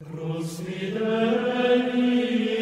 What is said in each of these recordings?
Rossi Dei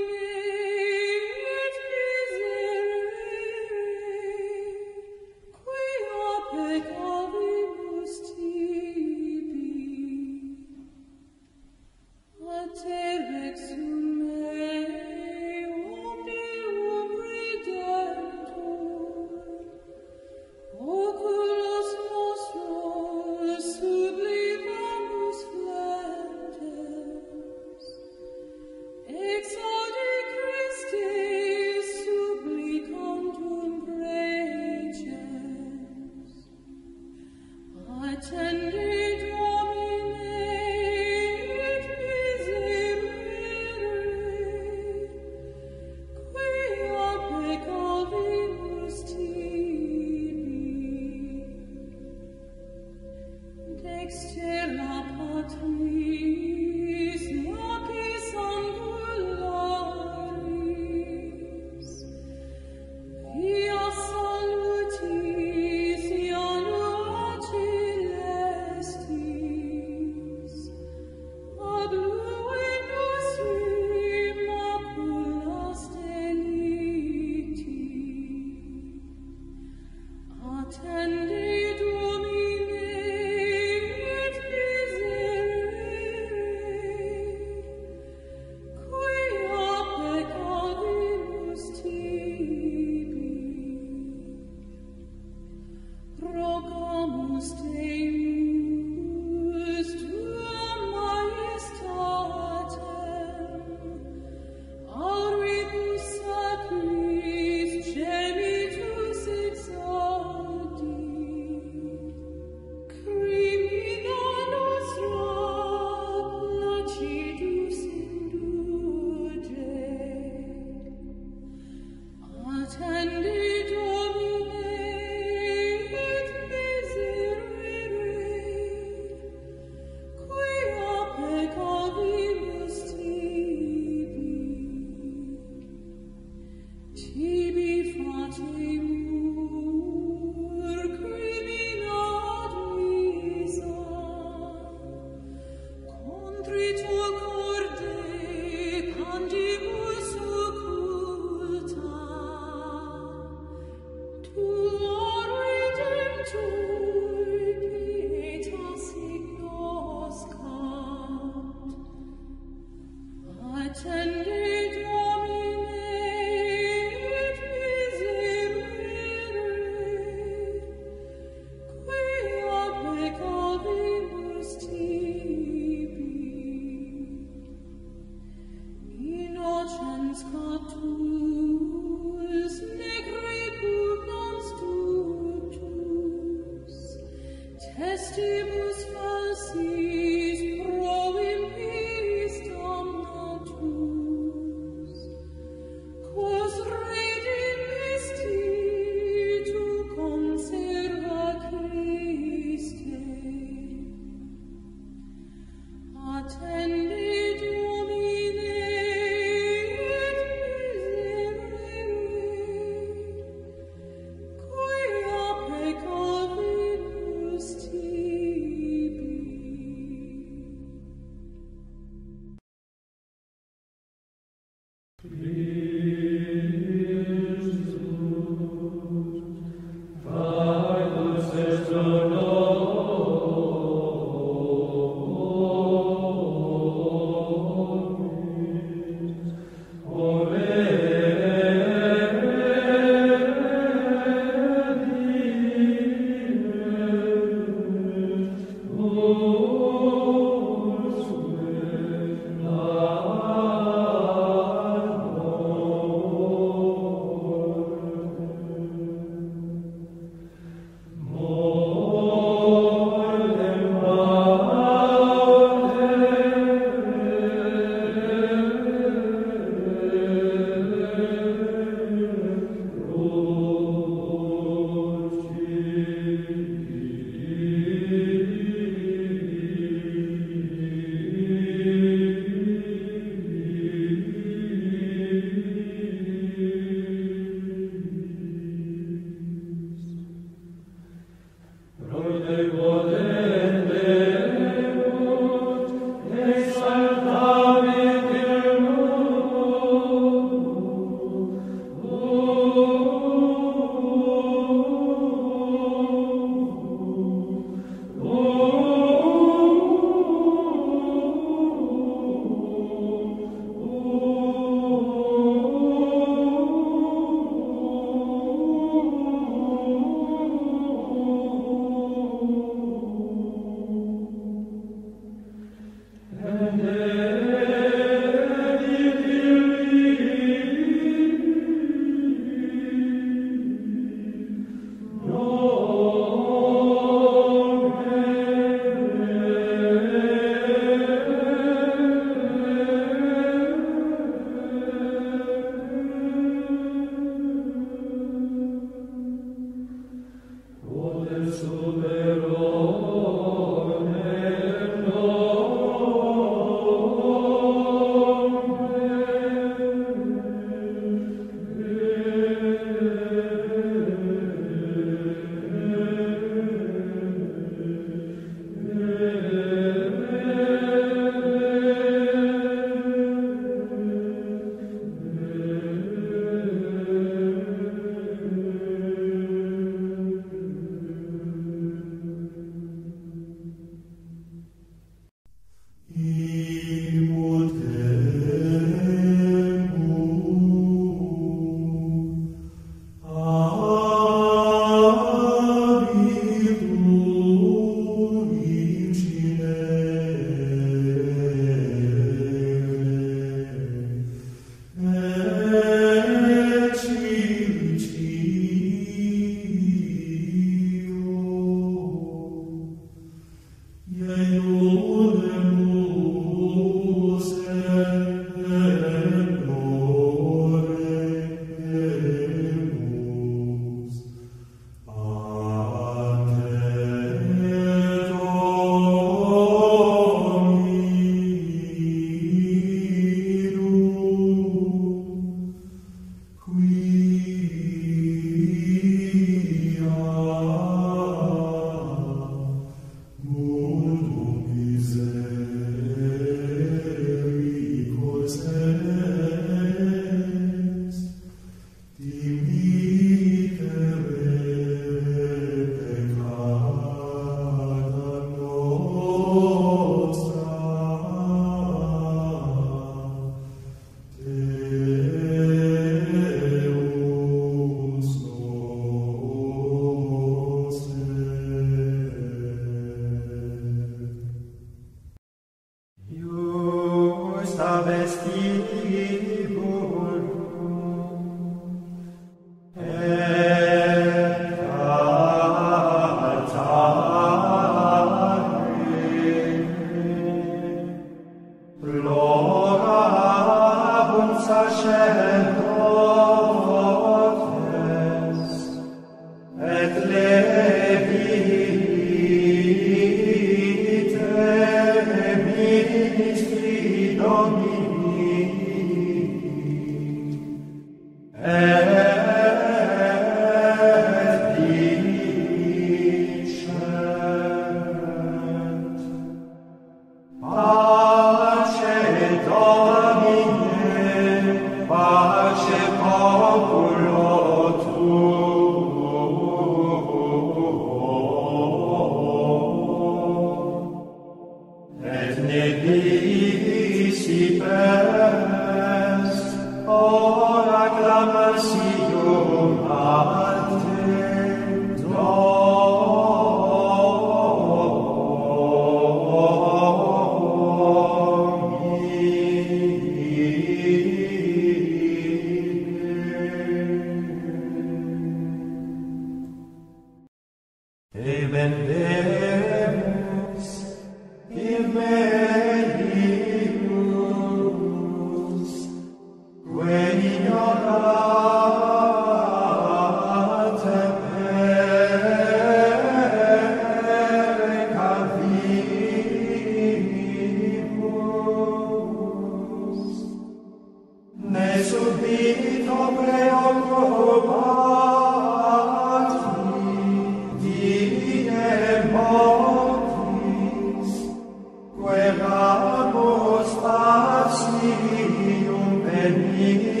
Spasium veni.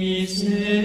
He.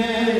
Yeah.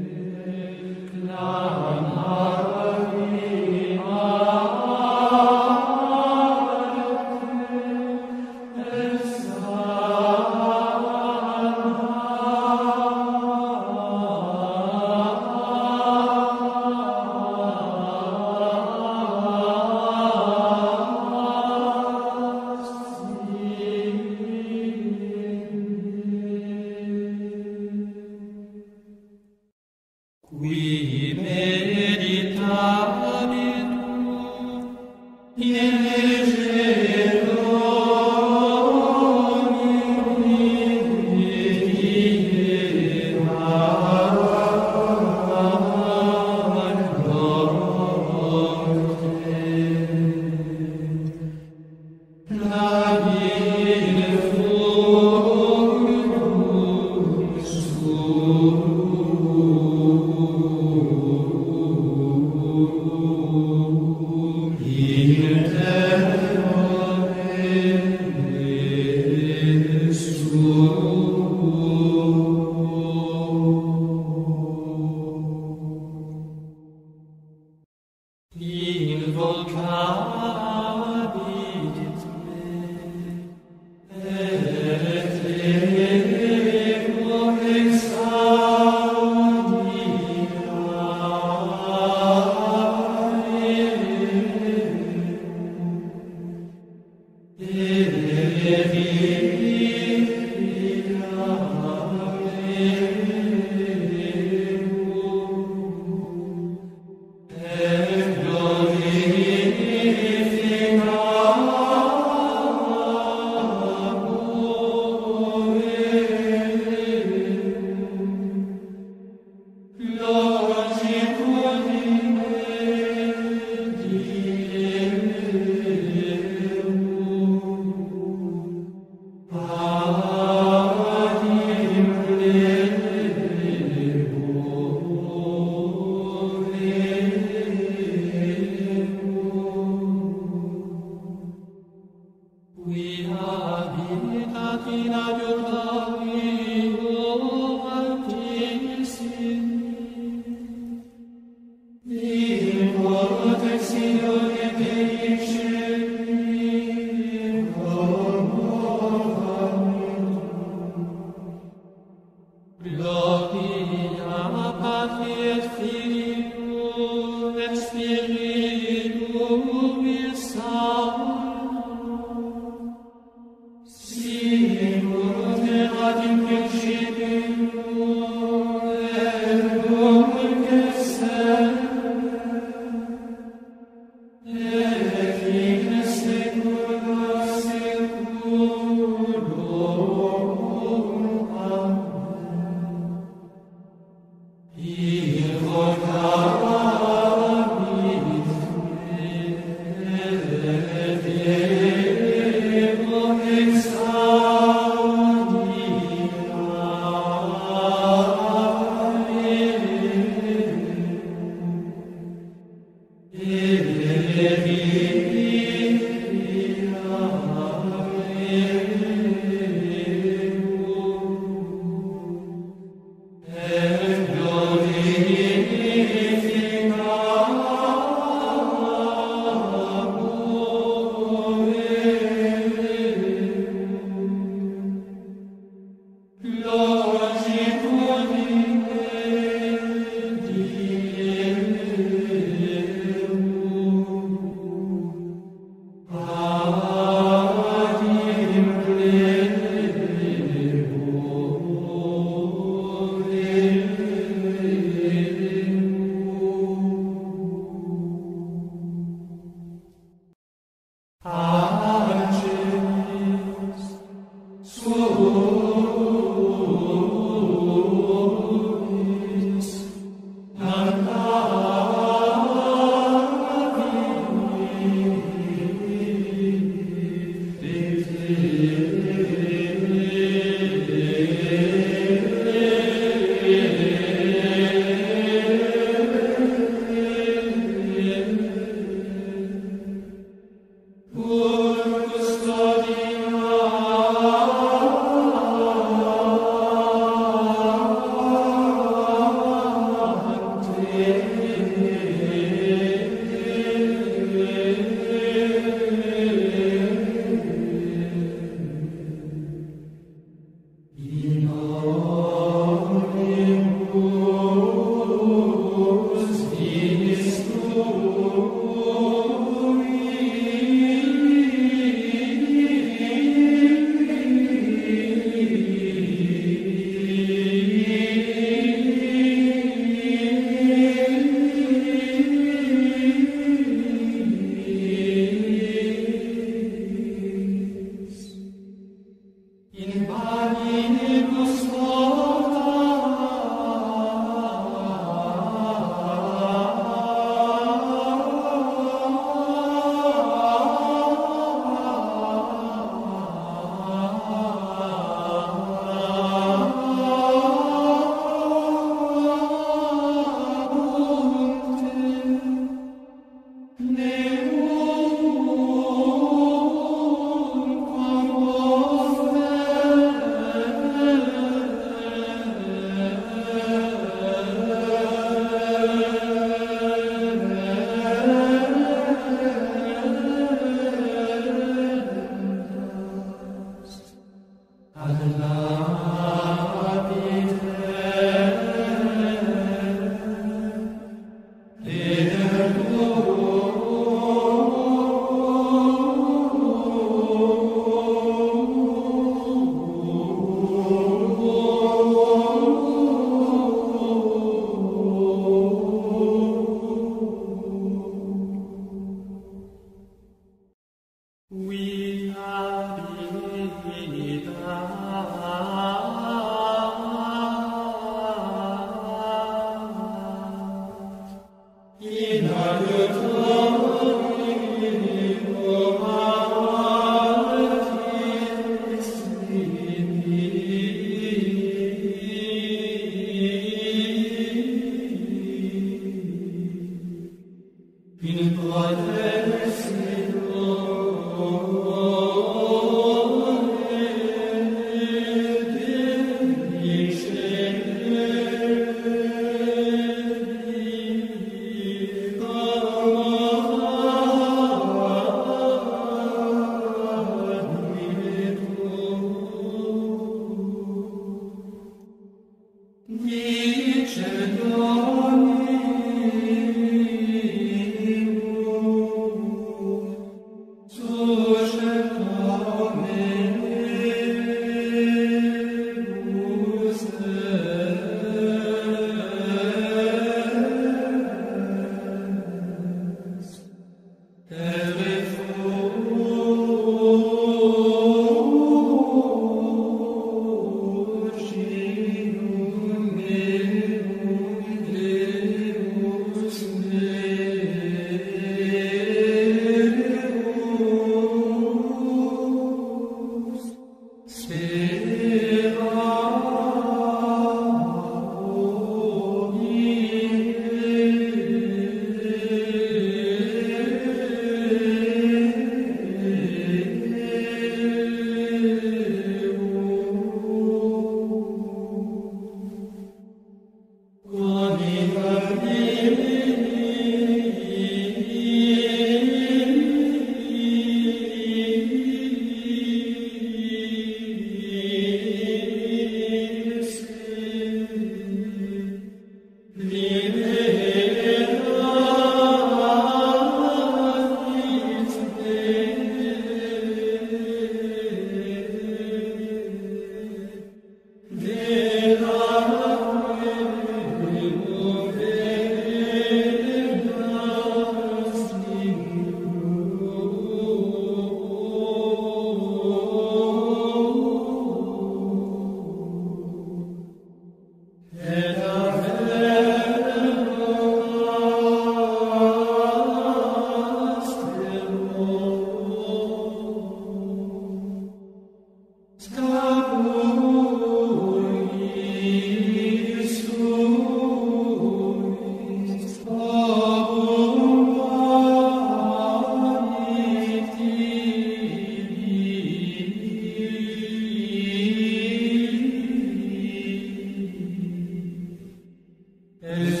El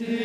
Yeah.